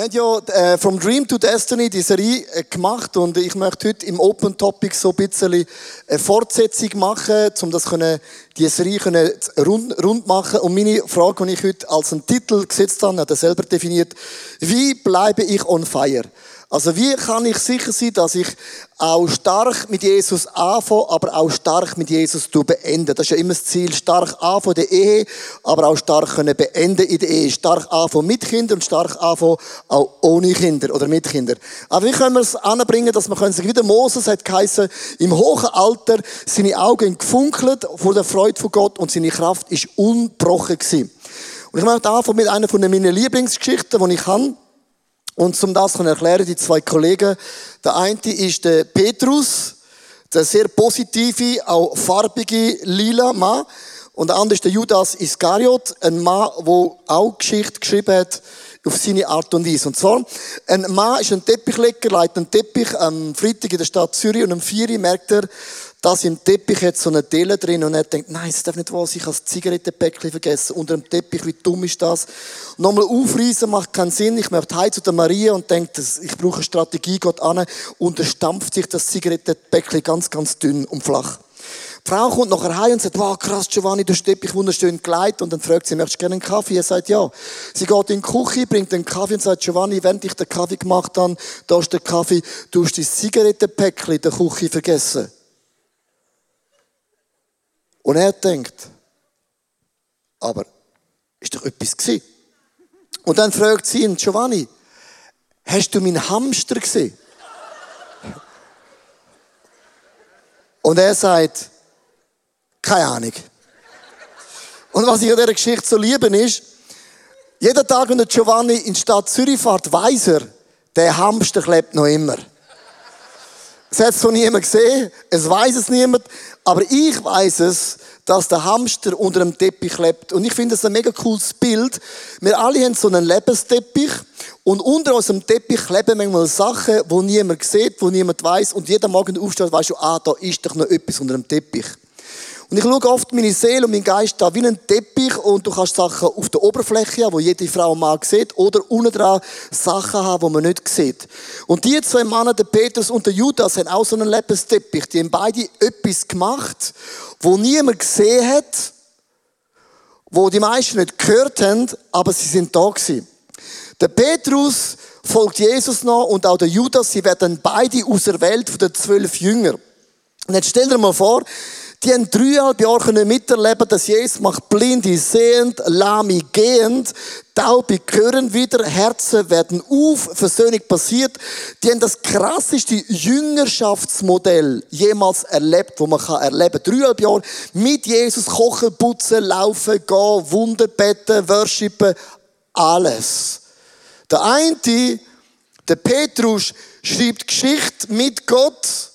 Wir haben ja äh, From Dream to Destiny die Serie äh, gemacht und ich möchte heute im Open Topic so ein bisschen eine Fortsetzung machen, um das können, die Serie können rund, rund machen. Und meine Frage, die ich heute als einen Titel gesetzt habe, hat er selber definiert, wie bleibe ich on fire? Also wie kann ich sicher sein, dass ich auch stark mit Jesus anfange, aber auch stark mit Jesus beende? Das ist ja immer das Ziel, stark anfangen der Ehe, aber auch stark können beenden in der Ehe. Stark anfangen mit Kindern und stark anfangen auch ohne Kinder oder mit Kindern. Aber wie können wir es anbringen, dass man sich wieder Moses hat geheißen, im hohen Alter seine Augen gefunkelt vor der Freude von Gott und seine Kraft ist unbrochen gewesen. Und ich möchte anfangen mit einer von meinen Lieblingsgeschichten, die ich habe. Und zum das ich erklären, die zwei Kollegen. Der eine ist der Petrus, der sehr positive, auch farbige, lila Mann. Und der andere ist der Judas Iskariot, ein Mann, der auch Geschichte geschrieben hat auf seine Art und Weise. Und zwar, ein Mann ist ein Teppichleger, leitet einen Teppich am Freitag in der Stadt Zürich und am 4 merkt er, dass im Teppich jetzt so eine Delle drin und er denkt, nein, es darf nicht wahr sein, ich habe das Zigarettenpäckchen vergessen. Unter dem Teppich, wie dumm ist das? Nochmal aufreißen macht keinen Sinn. Ich möchte heim zu der Maria und denke, ich brauche eine Strategie, Gott an, und er stampft sich das Zigarettenpäckchen ganz, ganz dünn und flach. Die Frau kommt nachher heim und sagt, wow, krass, Giovanni, du hast Teppich wunderschön geleitet. Und dann fragt sie, möchtest du gerne einen Kaffee? Er sagt, ja. Sie geht in die Küche, bringt den Kaffee und sagt, Giovanni, während ich den Kaffee gemacht habe, da ist der Kaffee, du hast das Zigarettenpäckchen in der Küche vergessen. Und er denkt, aber ist doch etwas gewesen. Und dann fragt sie ihn, Giovanni, hast du meinen Hamster gesehen? Und er sagt, keine Ahnung. Und was ich an dieser Geschichte so liebe ist, jeden Tag, wenn der Giovanni in die Stadt Zürich fährt, weiss er, der Hamster klebt noch immer. Es hat es noch niemand gesehen, es weiß es niemand, aber ich weiß es, dass der Hamster unter dem Teppich lebt. Und ich finde es ein mega cooles Bild. Wir alle haben so einen Lebensteppich und unter unserem Teppich leben manchmal Sachen, wo niemand sieht, wo niemand weiß und jeder Morgen aufsteht, weißt du, ah, da ist doch noch etwas unter dem Teppich. Und ich schaue oft meine Seele und meinen Geist da wie ein Teppich und du kannst Sachen auf der Oberfläche haben, wo jede Frau Mann sieht, oder unten dran Sachen haben, die man nicht sieht. Und die zwei Männer, der Petrus und der Judas, haben auch so einen Lebensteppich. Die haben beide etwas gemacht, wo niemand gesehen hat, wo die meisten nicht gehört haben, aber sie sind da gewesen. Der Petrus folgt Jesus noch und auch der Judas, sie werden beide auserwählt von den zwölf Jüngern. Und jetzt stell dir mal vor, die haben dreieinhalb Jahre miterleben, dass Jesus macht Blinde sehend, Lahme gehend, Taube hören wieder, Herzen werden auf, Versöhnung passiert. Die haben das krasseste Jüngerschaftsmodell jemals erlebt, wo man kann erleben. Dreieinhalb Jahre mit Jesus kochen, putzen, laufen, gehen, Wunder beten, worshipen, alles. Der eine, der Petrus, schreibt Geschichte mit Gott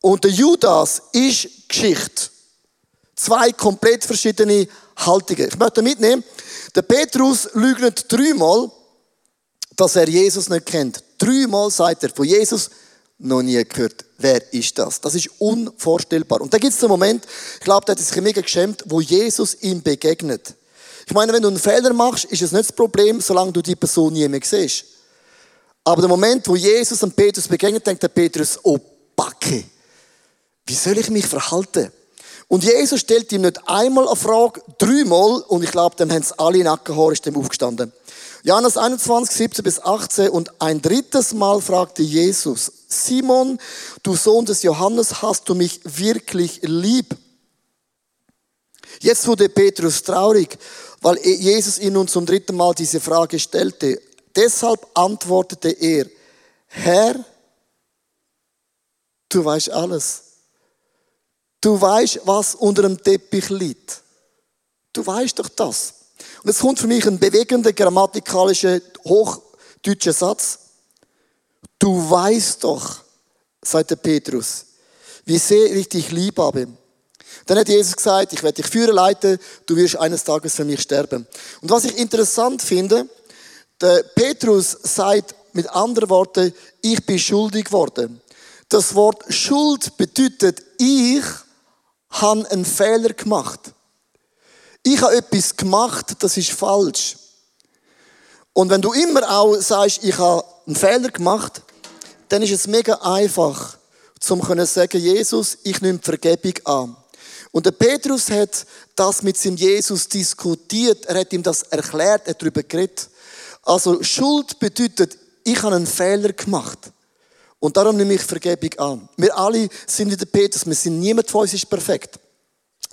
und der Judas ist Geschichte. Zwei komplett verschiedene Haltungen. Ich möchte mitnehmen, der Petrus lügnet dreimal, dass er Jesus nicht kennt. Dreimal sagt er von Jesus noch nie gehört. Wer ist das? Das ist unvorstellbar. Und da gibt es einen Moment, ich glaube, der hat sich mega geschämt, wo Jesus ihm begegnet. Ich meine, wenn du einen Fehler machst, ist es nicht das Problem, solange du die Person nie mehr siehst. Aber der Moment, wo Jesus an Petrus begegnet, denkt der Petrus, oh Backe, wie soll ich mich verhalten? Und Jesus stellt ihm nicht einmal eine Frage, dreimal, und ich glaube, dann haben es alle Nackenhaare ist dem aufgestanden. Johannes 21, 17 bis 18, und ein drittes Mal fragte Jesus, Simon, du Sohn des Johannes, hast du mich wirklich lieb? Jetzt wurde Petrus traurig, weil Jesus ihn nun zum dritten Mal diese Frage stellte. Deshalb antwortete er, Herr, du weißt alles. Du weißt, was unter dem Teppich liegt. Du weißt doch das. Und es kommt für mich ein bewegender grammatikalischer hochdeutscher Satz. Du weißt doch, sagt der Petrus, wie sehr ich dich lieb habe. Dann hat Jesus gesagt, ich werde dich führen leiten, du wirst eines Tages für mich sterben. Und was ich interessant finde, der Petrus sagt mit anderen Worten, ich bin schuldig geworden. Das Wort Schuld bedeutet, ich habe einen Fehler gemacht. Ich habe etwas gemacht, das ist falsch. Und wenn du immer auch sagst, ich habe einen Fehler gemacht, dann ist es mega einfach, zum können sagen, Jesus, ich nehme Vergebung an. Und der Petrus hat das mit seinem Jesus diskutiert. Er hat ihm das erklärt, er hat darüber geredet. Also Schuld bedeutet, ich habe einen Fehler gemacht. Und darum nehme ich Vergebung an. Wir alle sind wie der Petrus, wir sind niemand von uns ist perfekt.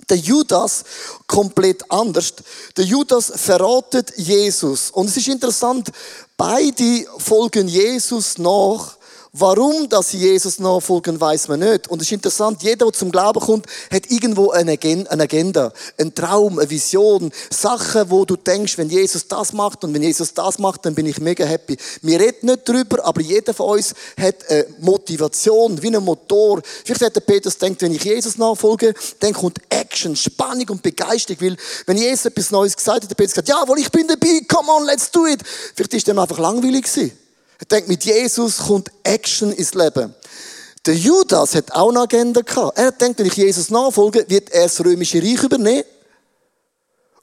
Der Judas komplett anders. Der Judas verratet Jesus. Und es ist interessant, beide folgen Jesus nach, Warum, dass sie Jesus nachfolgen, weiß man nicht. Und es ist interessant, jeder, der zum Glauben kommt, hat irgendwo eine Agenda, einen Traum, eine Vision, Sachen, wo du denkst, wenn Jesus das macht und wenn Jesus das macht, dann bin ich mega happy. Wir reden nicht drüber, aber jeder von uns hat eine Motivation, wie ein Motor. Vielleicht hat der Petrus denkt, wenn ich Jesus nachfolge, dann kommt Action, Spannung und Begeisterung, weil wenn Jesus etwas Neues gesagt hat, der Petrus gesagt, jawohl, ich bin dabei, come on, let's do it. Vielleicht ist dem einfach langweilig gewesen. Er denkt, mit Jesus kommt Action ins Leben. Der Judas hat auch eine Agenda gehabt. Er denkt, wenn ich Jesus nachfolge, wird er das römische Reich übernehmen.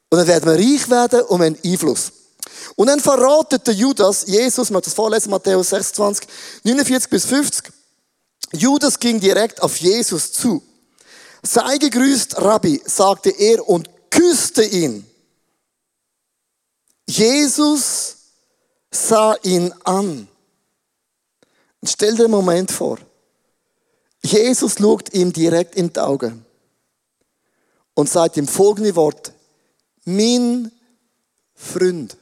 Und dann werden wir reich werden und wir haben Einfluss. Und dann verratet der Judas Jesus, man das vorlesen, Matthäus 26, 49 bis 50. Judas ging direkt auf Jesus zu. Sei gegrüßt, Rabbi, sagte er und küsste ihn. Jesus sah ihn an. Und stell dir einen Moment vor. Jesus schaut ihm direkt in die Augen und sagt ihm folgende Wort. Mein Freund.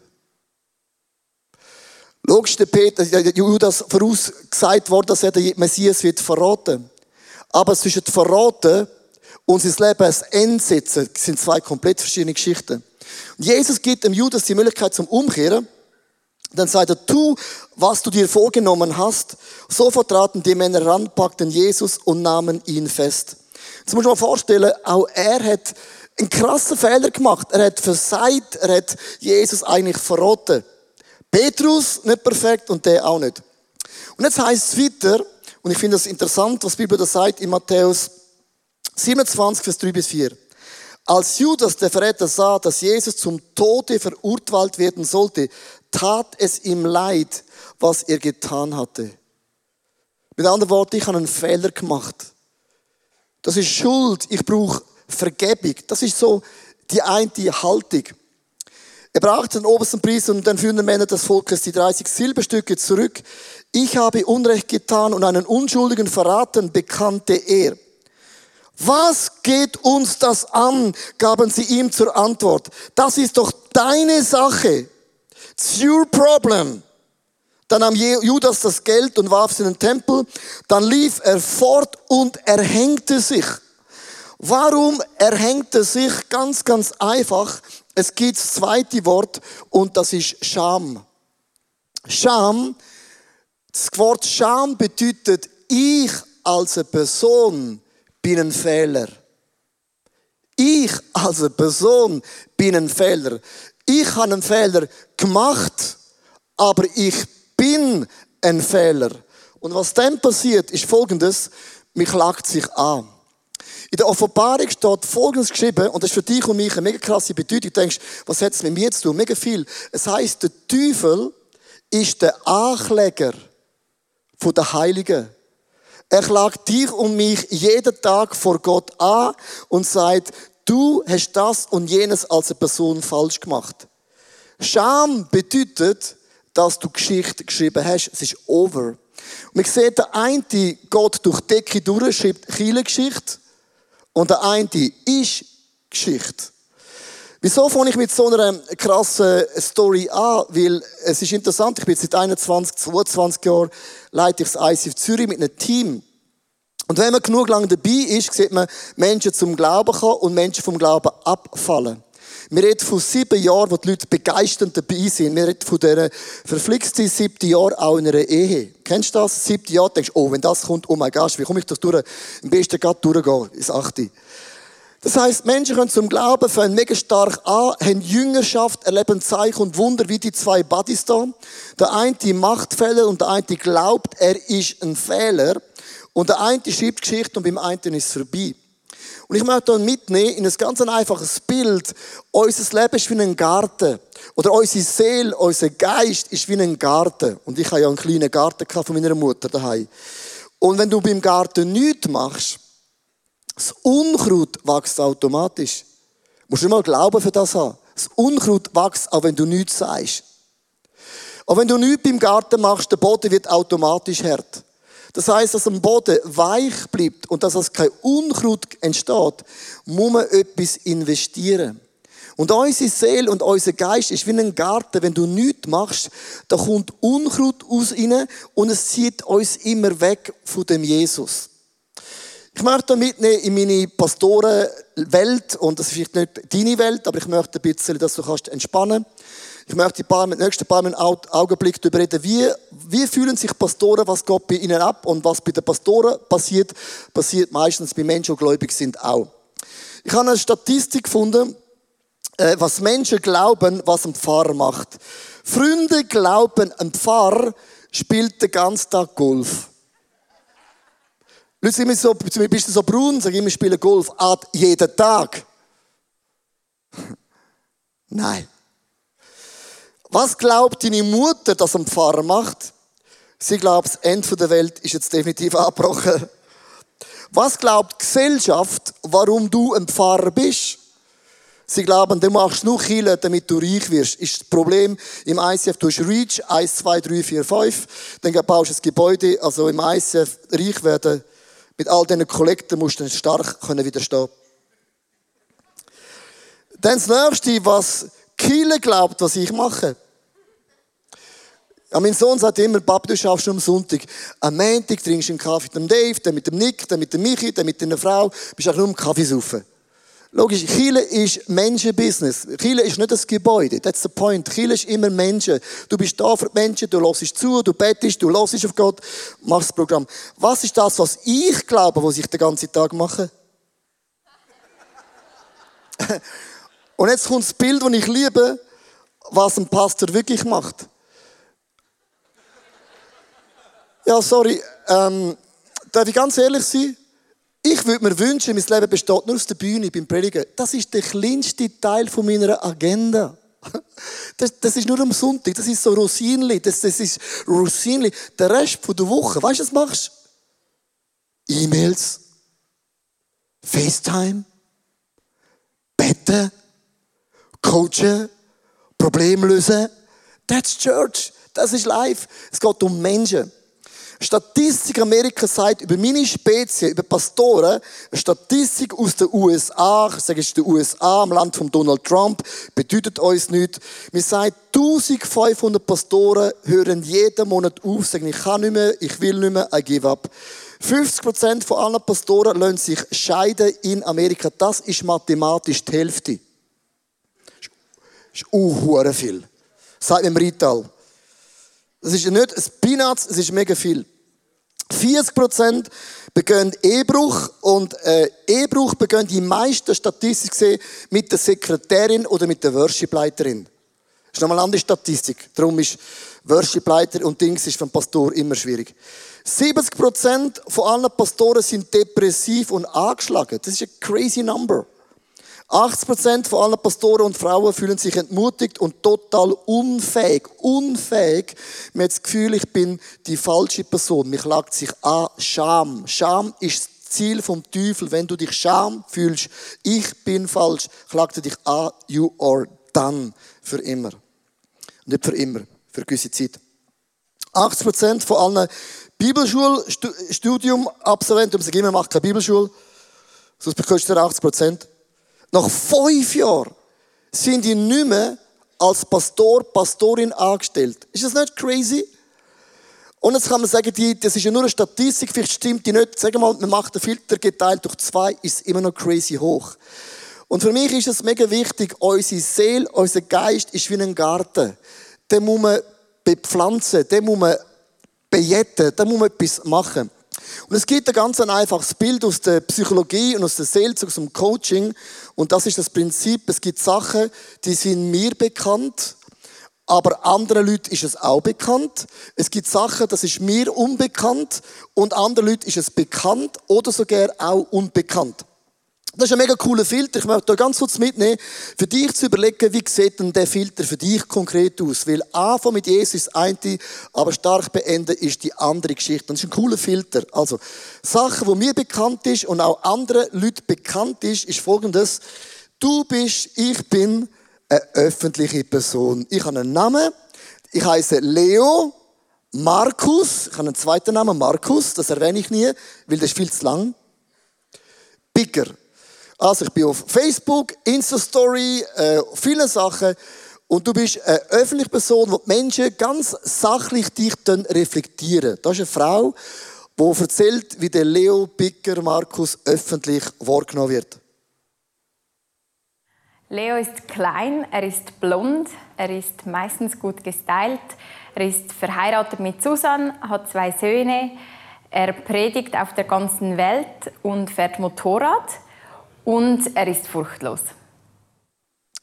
Logisch, der Peter, Judas vorausgesagt worden, dass er den Messias wird verraten. Aber zwischen verraten und sein Leben als Ende setzen, sind zwei komplett verschiedene Geschichten. Und Jesus gibt dem Judas die Möglichkeit zum Umkehren. Dann sagt er, tu, was du dir vorgenommen hast. Sofort traten die Männer ran, packten Jesus und nahmen ihn fest. Jetzt muss man mal vorstellen, auch er hat einen krassen Fehler gemacht. Er hat versagt, er hat Jesus eigentlich verrotten. Petrus nicht perfekt und der auch nicht. Und jetzt heißt es weiter, und ich finde das interessant, was die Bibel da sagt in Matthäus 27, Vers 3 bis 4. Als Judas, der Verräter, sah, dass Jesus zum Tode verurteilt werden sollte, tat es ihm leid, was er getan hatte. Mit anderen Worten, ich habe einen Fehler gemacht. Das ist Schuld. Ich brauche Vergebung. Das ist so die eine Haltung. Er brachte den obersten Priester und den führenden Männer des Volkes die 30 Silberstücke zurück. Ich habe Unrecht getan und einen Unschuldigen verraten, bekannte er. Was geht uns das an? gaben sie ihm zur Antwort. Das ist doch deine Sache. It's your problem. Dann nahm Judas das Geld und warf es in den Tempel. Dann lief er fort und erhängte sich. Warum erhängte sich? Ganz, ganz einfach. Es gibt das zweite Wort und das ist Scham. Scham, das Wort Scham bedeutet, ich als eine Person bin ein Fehler. Ich als eine Person bin ein Fehler. Ich habe einen Fehler gemacht, aber ich bin ein Fehler. Und was dann passiert, ist folgendes, mich klagt sich an. In der Offenbarung steht Folgendes geschrieben, und das ist für dich und mich eine mega krasse Bedeutung. Du denkst, was hat es mit mir zu tun? Mega viel. Es heißt, der Teufel ist der Ankläger der Heiligen. Er klagt dich und mich jeden Tag vor Gott an und sagt, du hast das und jenes als eine Person falsch gemacht. Scham bedeutet, dass du Geschichte geschrieben hast. Es ist over. Und man sieht, der eine Gott durch die Decke durch, schreibt Geschichte. Und der eine ist Geschichte. Wieso fange ich mit so einer krassen Story an? Weil es ist interessant, ich bin seit 21, 22 Jahren, leite ich das ICF Zürich mit einem Team. Und wenn man genug lang dabei ist, sieht man Menschen zum Glauben kommen und Menschen vom Glauben abfallen. Wir reden von sieben Jahren, wo die Leute begeisternd dabei sind. Wir reden von dieser verflixten siebten Jahr auch in einer Ehe. Kennst du das? Siebte Jahr, denkst oh, wenn das kommt, oh mein Gott, wie komme ich das durch? Am besten gerade durchgehen, ins achte. Das heisst, Menschen können zum Glauben, fangen mega stark an, haben Jüngerschaft, erleben Zeichen und Wunder wie die zwei Buddies da. Der eine macht Fehler und der eine glaubt, er ist ein Fehler. Und der eine schreibt Geschichte und beim einen ist es vorbei. Und ich möchte euch mitnehmen in ein ganz einfaches Bild. Unser Leben ist wie ein Garten. Oder unsere Seele, unser Geist ist wie ein Garten. Und ich habe ja einen kleinen Garten von meiner Mutter daheim. Und wenn du beim Garten nichts machst, das Unkraut wächst automatisch. Du musst nicht mal Glauben für das haben. Das Unkraut wächst, auch wenn du nichts sagst. Und wenn du nichts beim Garten machst, der Boden wird automatisch hart. Das heißt, dass am Boden weich bleibt und dass es kein Unkraut entsteht, muss man etwas investieren. Und unsere Seele und unser Geist ist wie ein Garten. Wenn du nichts machst, da kommt Unkraut aus rein und es zieht uns immer weg von dem Jesus. Ich möchte mitnehmen in meine Pastorenwelt und das ist vielleicht nicht deine Welt, aber ich möchte ein bisschen, dass du kannst entspannen. Ich möchte die paar, nächsten paar Augenblick darüber reden, wie, wie fühlen sich Pastoren, was geht bei ihnen ab und was bei den Pastoren passiert, passiert meistens bei Menschen, die gläubig sind, auch. Ich habe eine Statistik gefunden, äh, was Menschen glauben, was ein Pfarrer macht. Freunde glauben, ein Pfarrer spielt den ganzen Tag Golf. Leute sind so, bist du so braun, sag ich immer, spiele Golf. Ah, jeden Tag. Nein. Was glaubt deine Mutter, dass ein Pfarrer macht? Sie glaubt, das Ende der Welt ist jetzt definitiv abgebrochen. Was glaubt die Gesellschaft, warum du ein Pfarrer bist? Sie glauben, du machst nur Chile, damit du reich wirst. Ist das Problem im ICF, du hast Reach 1, 2, 3, 4, 5. Dann baust du ein Gebäude, also im ICF reich werden. Mit all diesen Kollekten musst du stark können widerstehen. Dann das nächste, was Kiele glaubt, was ich mache. Ja, mein Sohn sagt immer, Papa, du schaffst am Sonntag. Am Montag trinkst du einen Kaffee mit dem Dave, dann mit dem Nick, dann mit dem Michi, dann mit einer Frau. Bist auch nur am Kaffee saufen. Logisch, Chile ist Menschenbusiness. Chile ist nicht das Gebäude. That's the point. Chile ist immer Menschen. Du bist da für die Menschen, du hörst zu, du betest, du hörst auf Gott, machst das Programm. Was ist das, was ich glaube, was ich den ganzen Tag mache? Und jetzt kommt das Bild, das ich liebe, was ein Pastor wirklich macht. Ja, sorry. Ähm, darf ich ganz ehrlich sein? Ich würde mir wünschen, mein Leben besteht nur aus der Bühne beim Predigen. Das ist der kleinste Teil von meiner Agenda. Das, das ist nur am Sonntag. Das ist so Rosinli. Das, das ist Rosinli. Der Rest von der Woche, weißt du, was machst E-Mails, FaceTime, Betten, Coachen, Problem lösen. That's Church. Das ist live. Es geht um Menschen. Statistik Amerika sagt über meine Spezie, über Pastoren, eine Statistik aus den USA, ich sage es den USA, im Land von Donald Trump, bedeutet uns nichts. Wir sagen, 1500 Pastoren hören jeden Monat auf, sagen, ich kann nicht mehr, ich will nicht mehr, I give up. 50% von allen Pastoren lassen sich scheiden in Amerika. Das ist mathematisch die Hälfte. Das ist uh, viel. Sagt im Rital. Das ist nicht ein Peanuts, es ist mega viel. 40% begehen Ehebruch und äh, Ehebruch begehen die meisten statistisch gesehen mit der Sekretärin oder mit der Worshipleiterin. Das ist nochmal eine andere Statistik. Darum ist Worshipleiter und Dings ist für einen Pastor immer schwierig. 70% von allen Pastoren sind depressiv und angeschlagen. Das ist ein crazy number. 80% von allen Pastoren und Frauen fühlen sich entmutigt und total unfähig. Unfähig. Man hat das Gefühl, ich bin die falsche Person. Mich lagt sich an Scham. Scham ist das Ziel vom Teufel. Wenn du dich Scham fühlst, ich bin falsch, klagt er dich an, you are done. Für immer. Nicht für immer, für eine gewisse Zeit. 80% von allen Bibelschulstudium-Absolventen, um sie immer macht keine Bibelschule, sonst bekommst du 80%. Nach fünf Jahren sind die nicht mehr als Pastor, Pastorin angestellt. Ist das nicht crazy? Und jetzt kann man sagen, die, das ist ja nur eine Statistik, vielleicht stimmt die nicht. Sagen wir mal, man macht den Filter geteilt durch zwei, ist immer noch crazy hoch. Und für mich ist es mega wichtig, unsere Seele, unser Geist ist wie ein Garten. Den muss man bepflanzen, den muss man bejetten, da muss man etwas machen. Und es gibt ein ganz einfaches Bild aus der Psychologie und aus der Seelsorge, aus dem Coaching. Und das ist das Prinzip. Es gibt Sachen, die sind mir bekannt, aber anderen Leuten ist es auch bekannt. Es gibt Sachen, das ist mir unbekannt und anderen Leuten ist es bekannt oder sogar auch unbekannt. Das ist ein mega cooler Filter. Ich möchte euch ganz kurz mitnehmen, für dich zu überlegen, wie sieht denn der Filter für dich konkret aus? Weil Anfang mit Jesus ist das eine, aber stark beenden ist die andere Geschichte. Das ist ein cooler Filter. Also, Sachen, wo mir bekannt ist und auch anderen Leuten bekannt ist, ist folgendes. Du bist, ich bin eine öffentliche Person. Ich habe einen Namen. Ich heiße Leo Markus. Ich habe einen zweiten Namen, Markus. Das erwähne ich nie, weil das ist viel zu lang. Bigger. Also ich bin auf Facebook, Insta-Story, äh, viele Sachen. Und du bist eine öffentliche Person, wo die Menschen ganz sachlich dich dann reflektieren. Das ist eine Frau, die erzählt, wie der Leo Bicker Markus öffentlich wahrgenommen wird. Leo ist klein, er ist blond, er ist meistens gut gestylt, er ist verheiratet mit Susan, hat zwei Söhne, er predigt auf der ganzen Welt und fährt Motorrad und er ist furchtlos.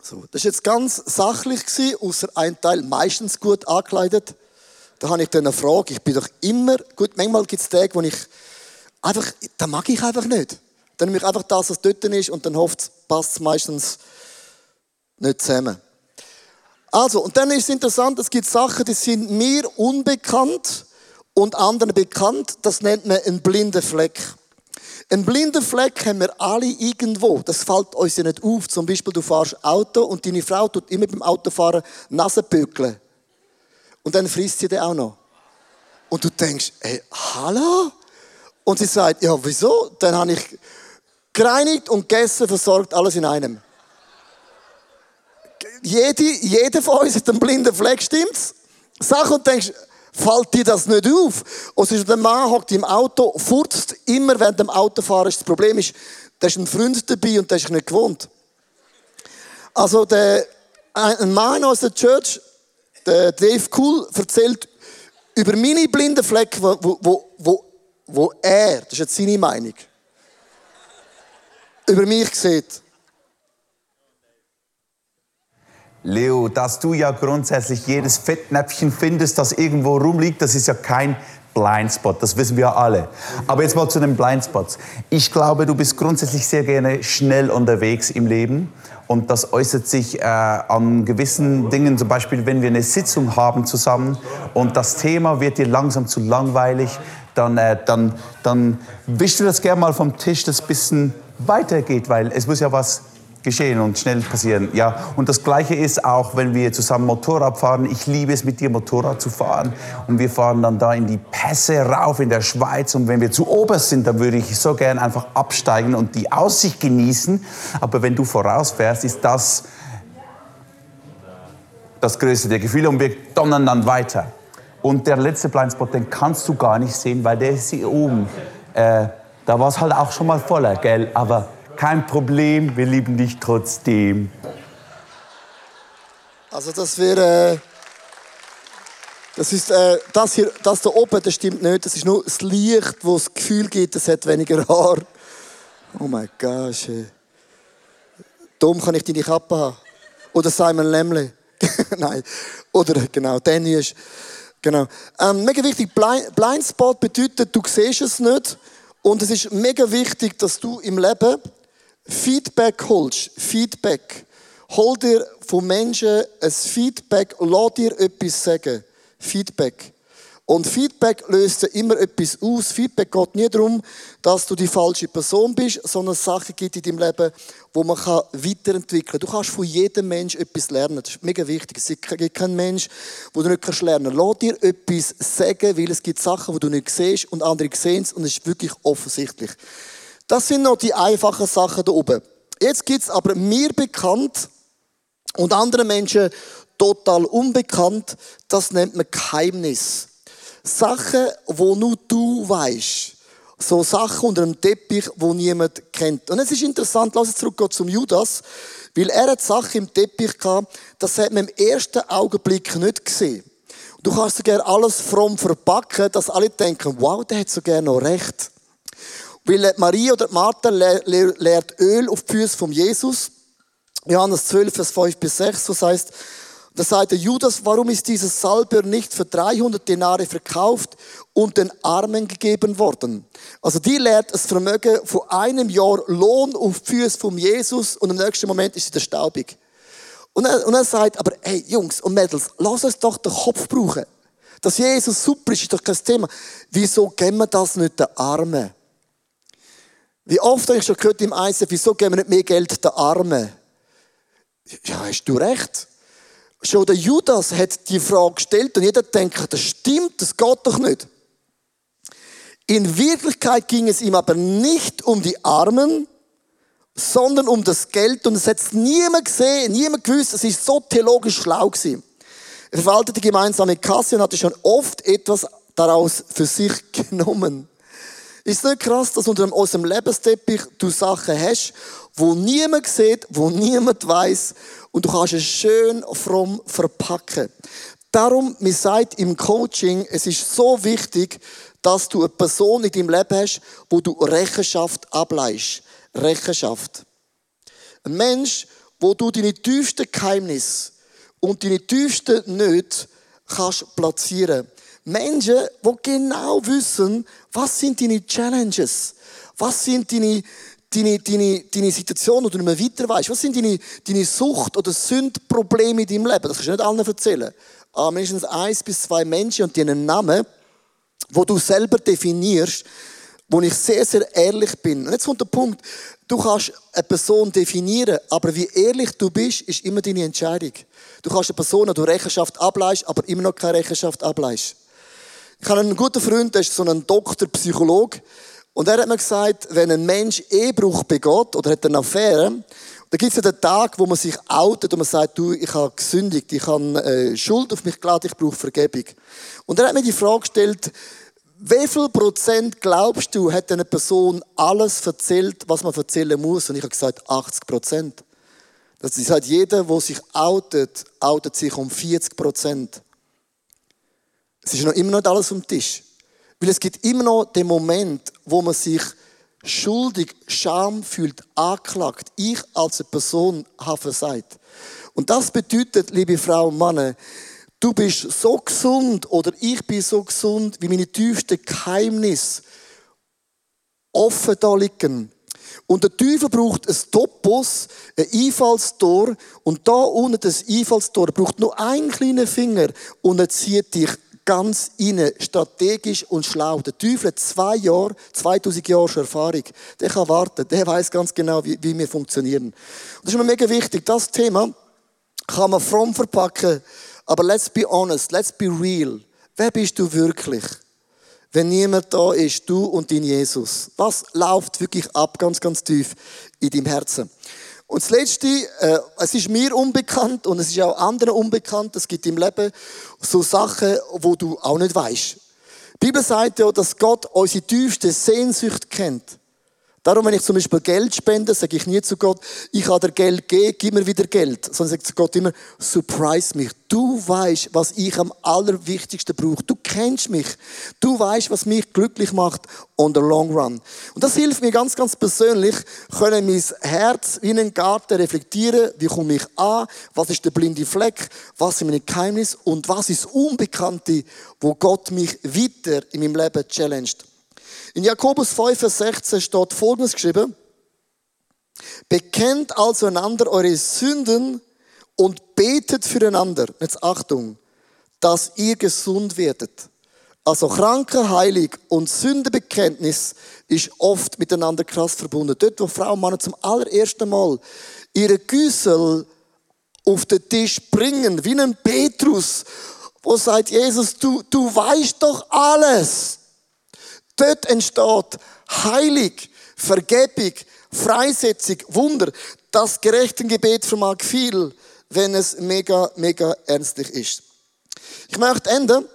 So, das war jetzt ganz sachlich, außer ein Teil meistens gut angekleidet. Da habe ich dann eine Frage. Ich bin doch immer, gut, manchmal gibt es Tage, wo ich einfach, da mag ich einfach nicht. Dann nehme ich einfach das, was dort ist und dann hofft passt es meistens nicht zusammen. Also, und dann ist es interessant, es gibt Sachen, die sind mir unbekannt und anderen bekannt. Das nennt man einen blinden Fleck. Ein blinden Fleck haben wir alle irgendwo. Das fällt uns ja nicht auf. Zum Beispiel, du fährst Auto und deine Frau tut immer beim Autofahren Nase bökeln. Und dann frisst sie den auch noch. Und du denkst, ey, hallo? Und sie sagt, ja, wieso? Dann habe ich gereinigt und gegessen, versorgt, alles in einem. Jede, jeder von uns hat einen blinden Fleck, stimmt's? Sag und denkst, Fällt dir das nicht auf? Oder der Mann hockt im Auto, furzt immer während dem Autofahren. Das Problem ist, da ist ein Freund dabei und der ist nicht gewohnt. Also der, ein Mann aus der Church, der Dave Cool, erzählt über meine blinden Flecken, wo, wo, wo, wo er, das ist jetzt seine Meinung, über mich sieht. Leo, dass du ja grundsätzlich jedes Fettnäpfchen findest, das irgendwo rumliegt, das ist ja kein Blindspot, das wissen wir alle. Aber jetzt mal zu den Blindspots. Ich glaube, du bist grundsätzlich sehr gerne schnell unterwegs im Leben und das äußert sich äh, an gewissen Dingen, zum Beispiel, wenn wir eine Sitzung haben zusammen und das Thema wird dir langsam zu langweilig, dann, äh, dann, dann wischst du das gerne mal vom Tisch, das ein bisschen weitergeht, weil es muss ja was geschehen und schnell passieren. Ja, und das Gleiche ist auch, wenn wir zusammen Motorrad fahren. Ich liebe es, mit dir Motorrad zu fahren. Und wir fahren dann da in die Pässe rauf in der Schweiz. Und wenn wir zu oberst sind, dann würde ich so gern einfach absteigen und die Aussicht genießen. Aber wenn du vorausfährst, ist das das größte der Gefühle und wir donnern dann weiter. Und der letzte Blindspot, den kannst du gar nicht sehen, weil der ist hier oben. Äh, da war es halt auch schon mal voller, gell? Aber kein Problem, wir lieben dich trotzdem. Also das wäre, äh, das ist, äh, das hier, das da oben, das stimmt nicht. Das ist nur das Licht, wo das Gefühl gibt, es hat weniger Haar. Oh mein Gott. Dumm kann ich deine Kappe haben. Oder Simon Lemley. Nein. Oder genau, Dennis. Genau. Ähm, mega wichtig, Blind, Blindspot bedeutet, du siehst es nicht. Und es ist mega wichtig, dass du im Leben Feedback holst, Feedback. Hol dir von Menschen ein Feedback, lass dir etwas sagen. Feedback. Und Feedback löst immer etwas aus. Feedback geht nie darum, dass du die falsche Person bist, sondern Sachen gibt in deinem Leben, wo man weiterentwickeln kann. Du kannst von jedem Mensch etwas lernen. Das ist mega wichtig. Es gibt keinen Mensch, wo du nicht lernen kannst. Lass dir etwas sagen, weil es gibt Sachen, die du nicht siehst und andere sehen es und es ist wirklich offensichtlich. Das sind noch die einfachen Sachen da oben. Jetzt gibt es aber mir bekannt und anderen Menschen total unbekannt. Das nennt man Geheimnis. Sachen, wo nur du weißt. So Sachen unter dem Teppich, wo niemand kennt. Und es ist interessant, lass uns zurückgehen zum Judas, weil er hat Sachen im Teppich gehabt, das hat man im ersten Augenblick nicht gesehen. Du kannst sogar alles fromm verpacken, dass alle denken, wow, der hat sogar noch recht. Weil Maria oder Martha leert Öl auf die Füße von Jesus. Johannes 12, Vers 5 bis 6, was heißt, da sagt der Judas, warum ist dieses Salböl nicht für 300 Denare verkauft und den Armen gegeben worden? Also die lehrt das Vermögen von einem Jahr Lohn auf die Füße von Jesus und im nächsten Moment ist sie der staubig. Und er, und er sagt, aber hey Jungs und Mädels, lass uns doch den Kopf brauchen. Dass Jesus super ist, ist doch kein Thema. Wieso geben wir das nicht den Armen? Wie oft habe ich schon gehört im ICF, wieso geben wir nicht mehr Geld den Armen? Ja, hast du recht. Schon der Judas hat die Frage gestellt und jeder denkt, das stimmt, das geht doch nicht. In Wirklichkeit ging es ihm aber nicht um die Armen, sondern um das Geld und es hat niemand gesehen, niemand gewusst, es ist so theologisch schlau gewesen. Er verwaltete gemeinsame Kasse und hatte schon oft etwas daraus für sich genommen. Ist nicht krass, dass unter unserem Lebensteppich du Sachen hast, wo niemand sieht, wo niemand weiß und du kannst es schön fromm verpacken. Darum, mir sagt im Coaching, es ist so wichtig, dass du eine Person in deinem Leben hast, wo du Rechenschaft ableist. Rechenschaft. Ein Mensch, wo du deine tiefsten Geheimnisse und deine tiefsten Nöte kannst platzieren. Menschen, die genau wissen, was sind deine Challenges, was sind deine, deine, deine, deine Situation, wo du nicht mehr weiter weißt, was sind deine, deine Sucht- oder Sündprobleme in deinem Leben. Das kannst du nicht allen erzählen. Aber mindestens eins bis zwei Menschen und die einen Namen, wo du selber definierst, wo ich sehr, sehr ehrlich bin. Und jetzt kommt der Punkt, du kannst eine Person definieren, aber wie ehrlich du bist, ist immer deine Entscheidung. Du kannst eine Person, die du Rechenschaft ableist, aber immer noch keine Rechenschaft ableist. Ich habe einen guten Freund, der ist so ein Doktor, Psychologe. Und er hat mir gesagt, wenn ein Mensch Ehebruch begeht oder hat eine Affäre, da gibt es ja den Tag, wo man sich outet und man sagt, du, ich habe gesündigt, ich habe äh, Schuld auf mich geladen, ich brauche Vergebung. Und er hat mir die Frage gestellt, wie viel Prozent glaubst du, hat eine Person alles erzählt, was man erzählen muss? Und ich habe gesagt, 80 Prozent. Das ist halt jeder, der sich outet, outet sich um 40 Prozent. Es ist noch immer nicht alles vom Tisch. Weil es gibt immer noch den Moment, wo man sich schuldig, Scham fühlt, anklagt. Ich als eine Person habe versagt. Und das bedeutet, liebe Frau und Männer, du bist so gesund oder ich bin so gesund, wie meine tiefsten Geheimnisse offen da liegen. Und der Teufel braucht ein Topos, ein Einfallstor, und da unten das Einfallstor braucht nur einen kleinen Finger und er zieht dich ganz inne, strategisch und schlau. Der Teufel hat zwei Jahre, 2000 Jahre schon Erfahrung. Der kann warten, der weiß ganz genau, wie, wie wir funktionieren. Und das ist mir mega wichtig. Das Thema kann man fromm verpacken, aber let's be honest, let's be real. Wer bist du wirklich? Wenn niemand da ist, du und dein Jesus. Was läuft wirklich ab, ganz, ganz tief in deinem Herzen? Und das Letzte, äh, es ist mir unbekannt und es ist auch anderen unbekannt. Es gibt im Leben so Sachen, wo du auch nicht weißt. Die Bibel sagt ja, dass Gott unsere tiefste Sehnsucht kennt. Darum, wenn ich zum Beispiel Geld spende, sage ich nie zu Gott, ich habe dir Geld gegeben, gib mir wieder Geld. Sondern sage zu Gott immer, surprise mich. Du weißt, was ich am allerwichtigsten brauche. Du kennst mich. Du weißt, was mich glücklich macht on the long run. Und das hilft mir ganz, ganz persönlich, können mein Herz wie einen Garten reflektieren. Wie komme ich an? Was ist der blinde Fleck? Was sind meine Geheimnisse? Und was ist das Unbekannte, wo Gott mich weiter in meinem Leben challenged? In Jakobus 5, Vers 16 steht Folgendes geschrieben. Bekennt also einander eure Sünden und betet füreinander. Jetzt Achtung, dass ihr gesund werdet. Also Kranke, Heilig und Sündebekenntnis ist oft miteinander krass verbunden. Dort, wo Frauen und Männer zum allerersten Mal ihre Güssel auf den Tisch bringen, wie ein Petrus, wo sagt Jesus, du, du weißt doch alles. Dort entsteht Heilig, Vergebung, Freisetzung, Wunder. Das Gerechtengebet vermag viel, wenn es mega, mega ernstlich ist. Ich möchte enden.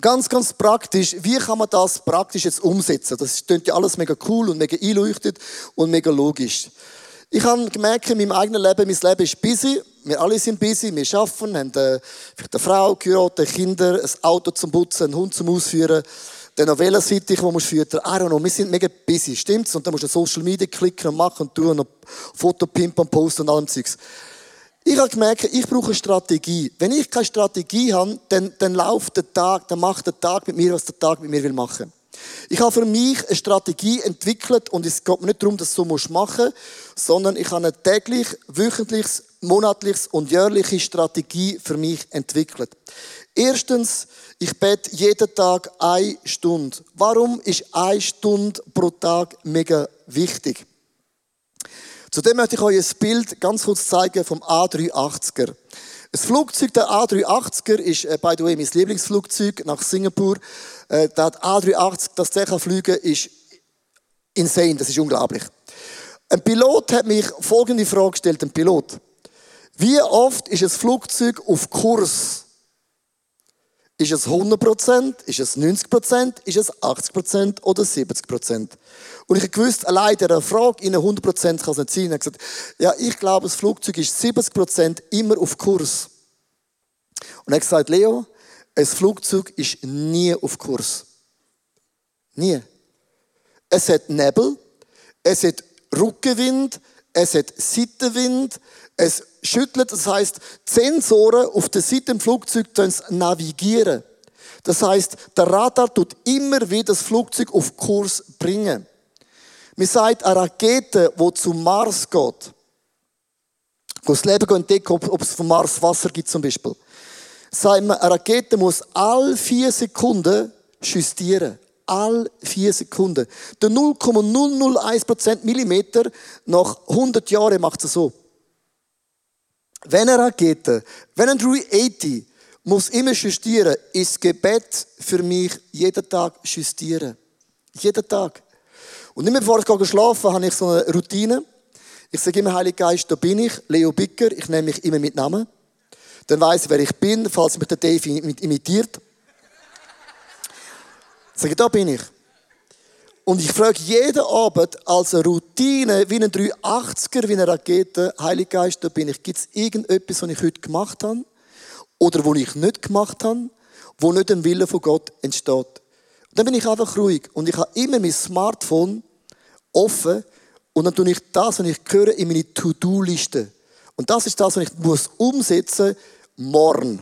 Ganz, ganz praktisch. Wie kann man das praktisch jetzt umsetzen? Das klingt ja alles mega cool und mega einleuchtet und mega logisch. Ich habe gemerkt in meinem eigenen Leben, mein Leben ist busy. Wir alle sind busy. Wir arbeiten, haben äh, vielleicht eine Frau, geheiratet, Kinder, ein Auto zum Putzen, einen Hund zum Ausführen dann noch welche wo musst du füttern. I don't know, wir sind mega busy, stimmt's? Und dann musst du Social Media klicken und machen und tun und Foto pimpen und posten und allem Zeugs. Ich habe gemerkt, ich brauche eine Strategie. Wenn ich keine Strategie habe, dann, dann läuft der Tag, dann macht der Tag mit mir, was der Tag mit mir will machen. Ich habe für mich eine Strategie entwickelt und es geht mir nicht darum, dass du so machen musst, sondern ich habe eine täglich, wöchentliches, monatliches und jährliche Strategie für mich entwickelt. Erstens, ich bete jeden Tag eine Stunde. Warum ist eine Stunde pro Tag mega wichtig? Zudem möchte ich euch ein Bild ganz kurz zeigen vom A380er. Das Flugzeug, der A380er, ist, äh, by the way, mein Lieblingsflugzeug nach Singapur. Äh, der A380, das der kann fliegen, ist insane, das ist unglaublich. Ein Pilot hat mich folgende Frage gestellt, ein Pilot. Wie oft ist ein Flugzeug auf Kurs? Ist es 100%? Ist es 90%? Ist es 80% oder 70%? Und ich gewusst, allein der Frage, Ihnen 100% kann es nicht sein. Er hat gesagt, ja, ich glaube, das Flugzeug ist 70% immer auf Kurs. Und er hat gesagt, Leo, ein Flugzeug ist nie auf Kurs. Nie. Es hat Nebel, es hat Rückenwind, es hat Seitenwind, es schüttelt, das heißt, Sensoren auf der Seite im Flugzeug navigieren. Das heißt, der Radar tut immer wieder das Flugzeug auf Kurs bringen. Man sagt, eine Rakete, die zum Mars geht, das Leben entdecken, ob es vom Mars Wasser gibt zum Beispiel. Sagt man, eine Rakete muss alle vier Sekunden justieren. All vier Sekunden. Der 0,001% Millimeter nach 100 Jahren macht es so. Wenn eine Rakete, wenn ein 380 muss immer justieren, ist Gebet für mich jeden Tag justieren. Jeden Tag. Und immer bevor ich schlafen habe ich so eine Routine. Ich sage immer, Heiliger Geist, da bin ich, Leo Bicker, ich nenne mich immer mit Namen. Dann weiß ich, wer ich bin, falls mich der Dave imitiert. Ich sage, da bin ich. Und ich frage jeden Abend als eine Routine, wie ein 380er, wie eine Rakete, Heiliger Geist, da bin ich. Gibt es irgendetwas, was ich heute gemacht habe? Oder wo ich nicht gemacht habe? Wo nicht dem Willen von Gott entsteht? Und dann bin ich einfach ruhig. Und ich habe immer mein Smartphone offen. Und dann tue ich das, was ich höre, in meine To-Do-Liste. Und das ist das, was ich muss umsetzen morgen.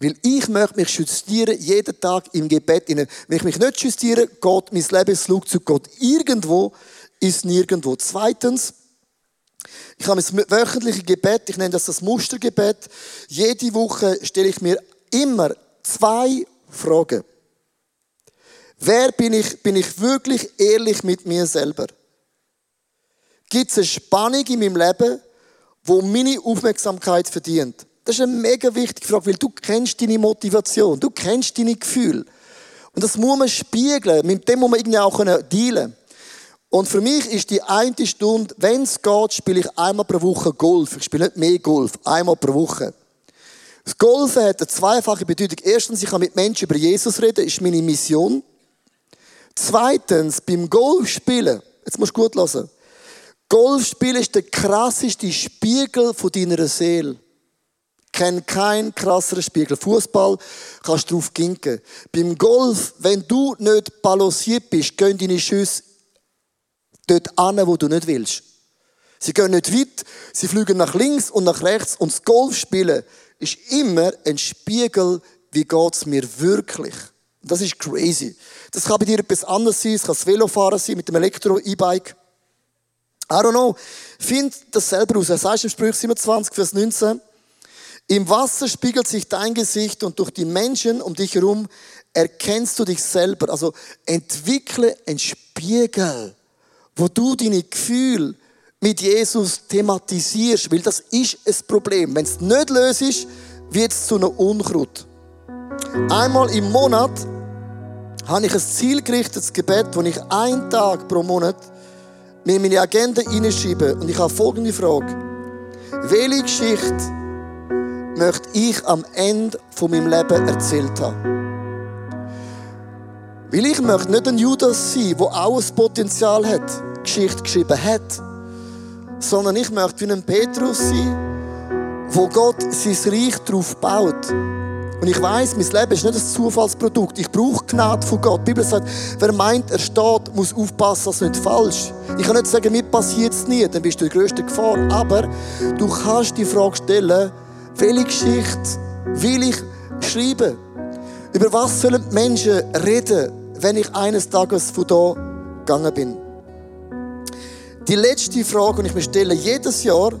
Weil ich möchte mich justieren, jeden Tag im Gebet. Wenn ich mich nicht justiere, geht mein Lebensflugzeug geht irgendwo, ist nirgendwo. Zweitens, ich habe ein wöchentliches Gebet, ich nenne das das Mustergebet. Jede Woche stelle ich mir immer zwei Fragen. Wer bin ich? Bin ich wirklich ehrlich mit mir selber? Gibt es eine Spannung in meinem Leben, wo meine Aufmerksamkeit verdient? Das ist eine mega wichtige Frage, weil du kennst deine Motivation, du kennst deine Gefühle. Und das muss man spiegeln, mit dem muss man irgendwie auch dealen können. Und für mich ist die eine Stunde, wenn es geht, spiele ich einmal pro Woche Golf. Ich spiele nicht mehr Golf, einmal pro Woche. Das Golfen hat eine zweifache Bedeutung. Erstens, ich kann mit Menschen über Jesus reden, ist meine Mission. Zweitens, beim Golfspielen, jetzt musst du gut hören, Golfspielen ist der krasseste Spiegel von deiner Seele kenne keinen krasseren Spiegel. Fußball kannst du drauf ginken. Beim Golf, wenn du nicht balanciert bist, gehen deine Schüsse dort an, wo du nicht willst. Sie gehen nicht weit, sie fliegen nach links und nach rechts und das Golfspielen ist immer ein Spiegel, wie geht's mir wirklich. Das ist crazy. Das kann bei dir etwas anderes sein, es kann das Velofahren sein mit dem Elektro-E-Bike. I don't know. Find das selber aus. Er sagt im Sprüch 27, Vers 19, im Wasser spiegelt sich dein Gesicht und durch die Menschen um dich herum erkennst du dich selber. Also entwickle einen Spiegel, wo du deine Gefühle mit Jesus thematisierst, weil das ist ein Problem. Wenn es nicht löst, wird es zu einer Unkraut. Einmal im Monat habe ich ein zielgerichtetes Gebet, wo ich einen Tag pro Monat mir meine Agenda hineinschreibe und ich habe folgende Frage. Welche Geschichte möchte ich am Ende von meinem Leben erzählt haben. Weil ich möchte nicht ein Judas sein, der auch ein Potenzial hat, Geschichte geschrieben hat, sondern ich möchte wie ein Petrus sein, wo Gott sein Reich darauf baut. Und ich weiß, mein Leben ist nicht ein Zufallsprodukt. Ich brauche Gnade von Gott. Die Bibel sagt, wer meint, er steht, muss aufpassen, dass es nicht falsch Ich kann nicht sagen, mir passiert es nie, dann bist du in grössten Gefahr. Aber du kannst die Frage stellen, welche Geschichte will ich schreiben? Über was sollen die Menschen reden, wenn ich eines Tages von hier gegangen bin? Die letzte Frage, die ich mir stelle, jedes Jahr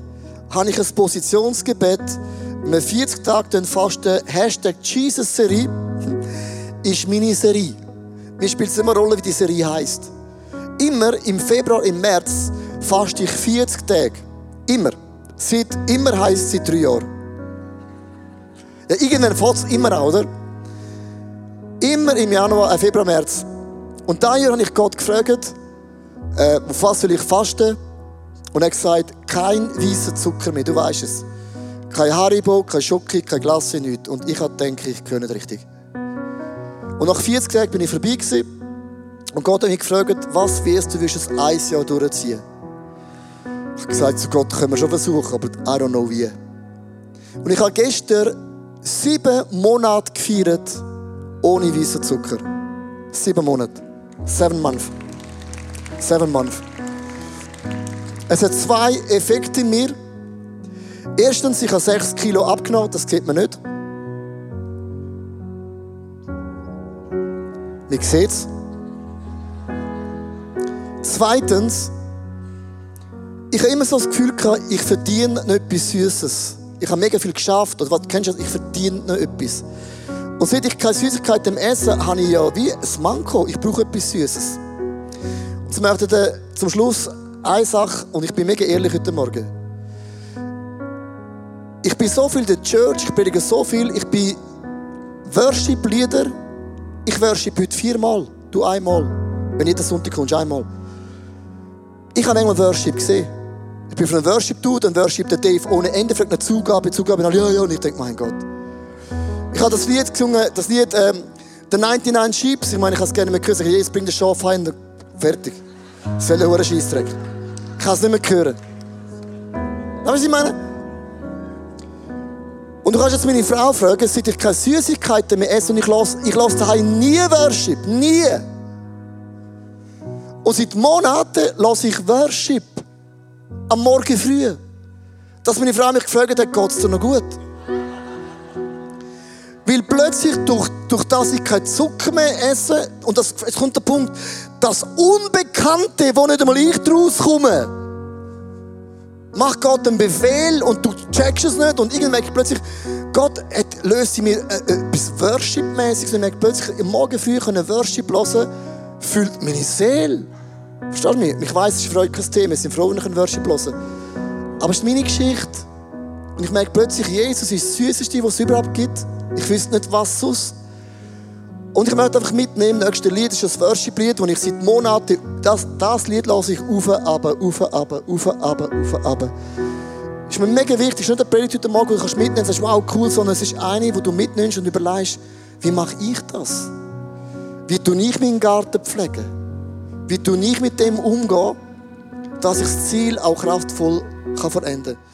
habe ich ein Positionsgebet, wir 40 Tage fasten, Hashtag Jesus-Serie, ist meine Serie. Mir spielt es immer eine Rolle, wie die Serie heisst. Immer im Februar, im März faste ich 40 Tage. Immer. Seit, immer heisst seit drei Jahren. Ja, irgendwann fällt es immer an, oder? Immer im Januar, äh, Februar, März. Und da habe ich Gott gefragt, äh, auf was soll ich fasten? Und er hat gesagt, kein weißer Zucker mehr, du weißt es. Kein Haribo, kein Schoki, kein Glasse, nichts. Und ich habe gedacht, ich nicht richtig. Und nach 40 Tagen bin ich vorbei gewesen. Und Gott hat mich gefragt, was wirst du, wirst es ein Jahr durchziehen? Ich habe gesagt, zu Gott können wir schon versuchen, aber I don't know wie. Und ich habe gestern sieben Monate gefeiert, ohne weißen Zucker. Sieben Monate. Seven months. Seven months. Es hat zwei Effekte in mir. Erstens, ich habe sechs Kilo abgenommen, das sieht man nicht. Man sieht es. Zweitens, ich habe immer so das Gefühl gehabt, ich verdiene noch etwas Süßes. Ich habe mega viel geschafft. Oder was kennst du das? Ich verdiene noch etwas. Und seit ich keine Süßigkeit im Essen habe ich ja wie ein Manko. Ich brauche etwas Süßes. Und möchte zum Schluss eine Sache, und ich bin mega ehrlich heute Morgen. Ich bin so viel in der Church, ich predige so viel, ich bin Worship-Leader. Ich worship heute viermal, du einmal. Wenn jeder Sonntag kommst, einmal. Ich habe einmal Worship gesehen. Ich bin von einem Worship-Dude, dann Worship der Dave ohne Ende, fragt eine Zugabe, Zugabe, und ja, ja, und ich denke, mein Gott. Ich habe das Lied gesungen, das Lied, ähm, The 99 Sheeps, ich meine, ich kann es gerne mehr hören, Jesus bringt den Schaf heim, fertig. Das soll ein Scheissdreck. Ich kann es nicht mehr hören. Aber was ich meine? Und du kannst jetzt meine Frau fragen, seit ich keine Süßigkeiten mehr esse und ich lasse, ich lasse daheim nie Worship. Nie. Und seit Monaten lasse ich Worship. Am Morgen früh. Dass meine Frau mich gefragt hat, geht es dir noch gut? Weil plötzlich, durch, durch das ich keinen Zucker mehr esse, und das, jetzt kommt der Punkt, das Unbekannte, wo nicht einmal ich draus komme, macht Gott einen Befehl und du checkst es nicht und irgendwann merke ich plötzlich, Gott hat, löst in mir äh, äh, etwas Worship-mäßiges und ich merke plötzlich, im Morgen früh können Worship hören, fühlt meine Seele. Verstehst du mich? Ich weiss, es ist für euch kein Thema, wir sind wenn ich Worship hören Aber es ist meine Geschichte. Und ich merke plötzlich, Jesus ist das Süßeste, was es überhaupt gibt. Ich wüsste nicht, was sonst. Und ich möchte einfach mitnehmen, das nächste Lied ist das Worship-Lied, das ich seit Monaten, das, das Lied lasse ich auf, aber, auf, aber, auf, aber, auf, aber. Ist mir mega wichtig, es ist nicht eine Predigt heute Morgen, wo du kannst mitnehmen, das ist wow, cool, sondern es ist eine, wo du mitnimmst und überlegst, wie mache ich das? Wie tue ich meinen Garten pflegen? Wie tue ich mit dem umgehen, dass ich das Ziel auch kraftvoll kann vollenden kann?